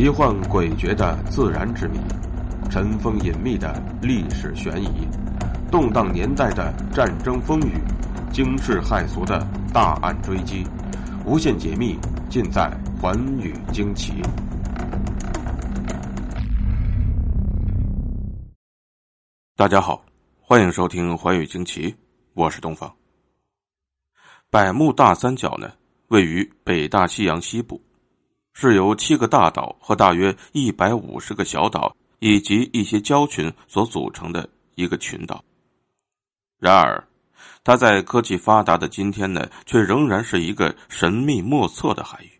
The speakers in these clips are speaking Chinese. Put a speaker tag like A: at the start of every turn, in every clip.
A: 奇幻诡谲的自然之谜，尘封隐秘的历史悬疑，动荡年代的战争风雨，惊世骇俗的大案追击，无限解密尽在《寰宇惊奇》。大家好，欢迎收听《寰宇惊奇》，我是东方。百慕大三角呢，位于北大西洋西部。是由七个大岛和大约一百五十个小岛以及一些礁群所组成的一个群岛。然而，它在科技发达的今天呢，却仍然是一个神秘莫测的海域。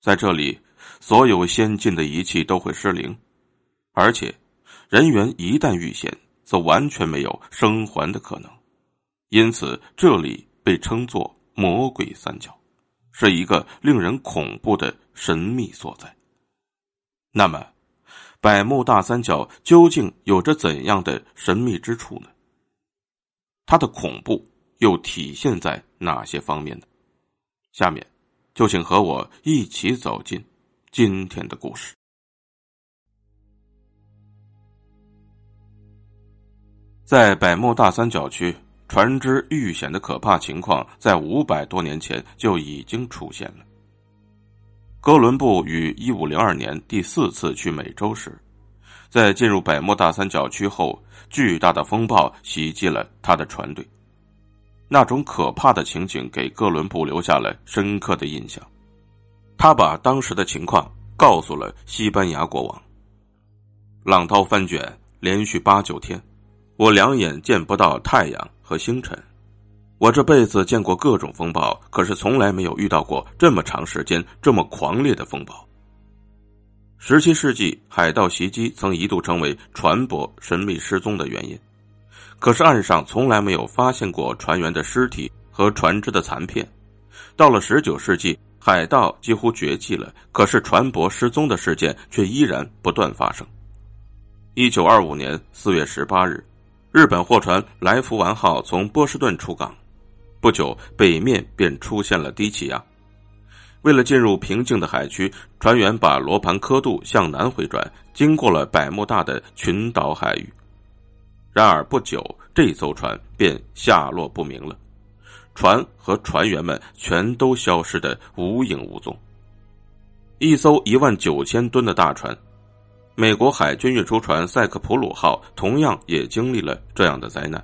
A: 在这里，所有先进的仪器都会失灵，而且人员一旦遇险，则完全没有生还的可能。因此，这里被称作“魔鬼三角”。是一个令人恐怖的神秘所在。那么，百慕大三角究竟有着怎样的神秘之处呢？它的恐怖又体现在哪些方面呢？下面，就请和我一起走进今天的故事。在百慕大三角区。船只遇险的可怕情况，在五百多年前就已经出现了。哥伦布于一五零二年第四次去美洲时，在进入百慕大三角区后，巨大的风暴袭击了他的船队。那种可怕的情景给哥伦布留下了深刻的印象。他把当时的情况告诉了西班牙国王。浪涛翻卷，连续八九天，我两眼见不到太阳。和星辰，我这辈子见过各种风暴，可是从来没有遇到过这么长时间、这么狂烈的风暴。十七世纪海盗袭击曾一度成为船舶神秘失踪的原因，可是岸上从来没有发现过船员的尸体和船只的残片。到了十九世纪，海盗几乎绝迹了，可是船舶失踪的事件却依然不断发生。一九二五年四月十八日。日本货船“来福丸号”从波士顿出港，不久北面便出现了低气压。为了进入平静的海区，船员把罗盘刻度向南回转，经过了百慕大的群岛海域。然而不久，这艘船便下落不明了，船和船员们全都消失的无影无踪。一艘一万九千吨的大船。美国海军运输船“塞克普鲁号”同样也经历了这样的灾难，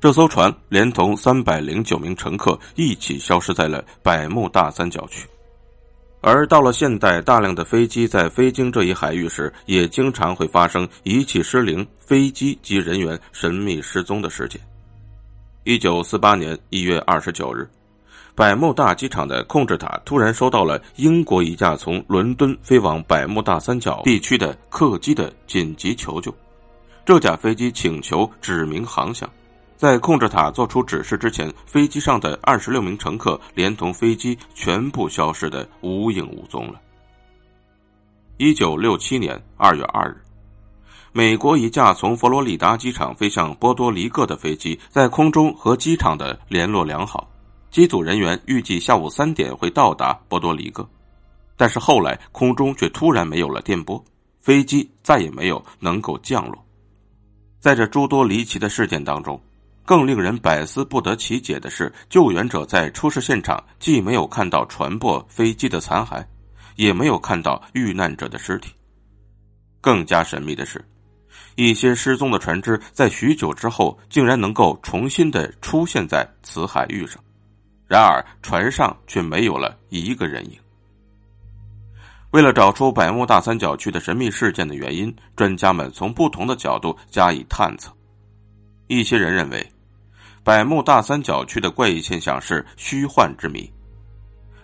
A: 这艘船连同三百零九名乘客一起消失在了百慕大三角区。而到了现代，大量的飞机在飞经这一海域时，也经常会发生仪器失灵、飞机及人员神秘失踪的事件。一九四八年一月二十九日。百慕大机场的控制塔突然收到了英国一架从伦敦飞往百慕大三角地区的客机的紧急求救。这架飞机请求指明航向，在控制塔做出指示之前，飞机上的二十六名乘客连同飞机全部消失的无影无踪了。一九六七年二月二日，美国一架从佛罗里达机场飞向波多黎各的飞机在空中和机场的联络良好。机组人员预计下午三点会到达波多黎各，但是后来空中却突然没有了电波，飞机再也没有能够降落。在这诸多离奇的事件当中，更令人百思不得其解的是，救援者在出事现场既没有看到船舶、飞机的残骸，也没有看到遇难者的尸体。更加神秘的是，一些失踪的船只在许久之后，竟然能够重新的出现在此海域上。然而，船上却没有了一个人影。为了找出百慕大三角区的神秘事件的原因，专家们从不同的角度加以探测。一些人认为，百慕大三角区的怪异现象是虚幻之谜。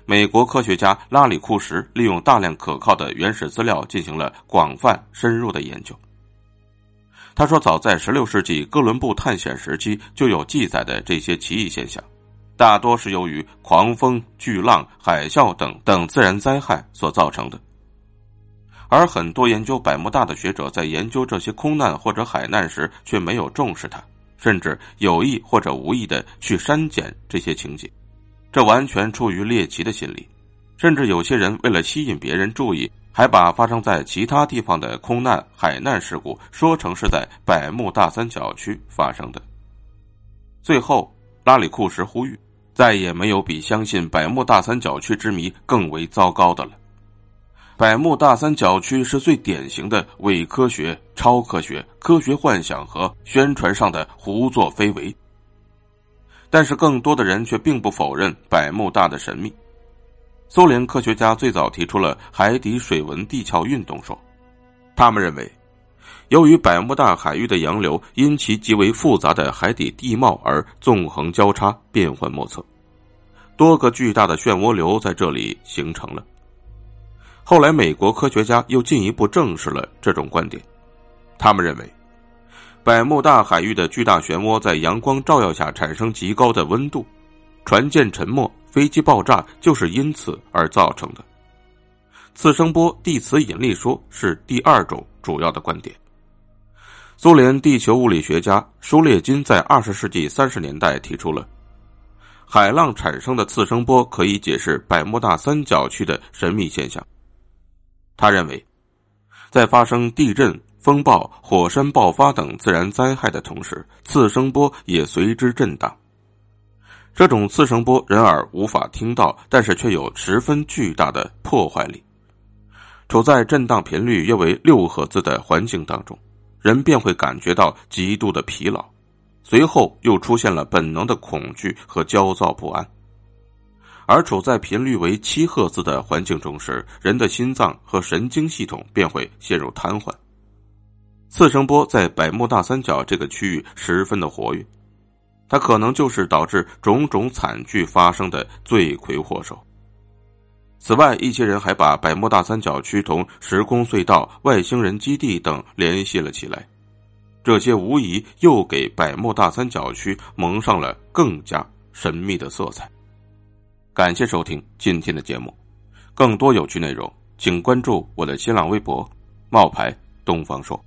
A: 美国科学家拉里库什利用大量可靠的原始资料进行了广泛深入的研究。他说，早在16世纪哥伦布探险时期就有记载的这些奇异现象。大多是由于狂风、巨浪、海啸等等自然灾害所造成的，而很多研究百慕大的学者在研究这些空难或者海难时，却没有重视它，甚至有意或者无意的去删减这些情节，这完全出于猎奇的心理，甚至有些人为了吸引别人注意，还把发生在其他地方的空难、海难事故说成是在百慕大三角区发生的。最后，拉里库什呼吁，再也没有比相信百慕大三角区之谜更为糟糕的了。百慕大三角区是最典型的伪科学、超科学、科学幻想和宣传上的胡作非为。但是，更多的人却并不否认百慕大的神秘。苏联科学家最早提出了海底水文地壳运动说，他们认为，由于百慕大海域的洋流因其极为复杂的海底地貌而纵横交叉、变幻莫测，多个巨大的漩涡流在这里形成了。后来，美国科学家又进一步证实了这种观点，他们认为，百慕大海域的巨大漩涡在阳光照耀下产生极高的温度，船舰沉没。飞机爆炸就是因此而造成的。次声波地磁引力说是第二种主要的观点。苏联地球物理学家舒列金在二十世纪三十年代提出了，海浪产生的次声波可以解释百慕大三角区的神秘现象。他认为，在发生地震、风暴、火山爆发等自然灾害的同时，次声波也随之震荡。这种次声波人耳无法听到，但是却有十分巨大的破坏力。处在震荡频率约为六赫兹的环境当中，人便会感觉到极度的疲劳，随后又出现了本能的恐惧和焦躁不安。而处在频率为七赫兹的环境中时，人的心脏和神经系统便会陷入瘫痪。次声波在百慕大三角这个区域十分的活跃。它可能就是导致种种惨剧发生的罪魁祸首。此外，一些人还把百慕大三角区同时空隧道、外星人基地等联系了起来，这些无疑又给百慕大三角区蒙上了更加神秘的色彩。感谢收听今天的节目，更多有趣内容，请关注我的新浪微博“冒牌东方说”。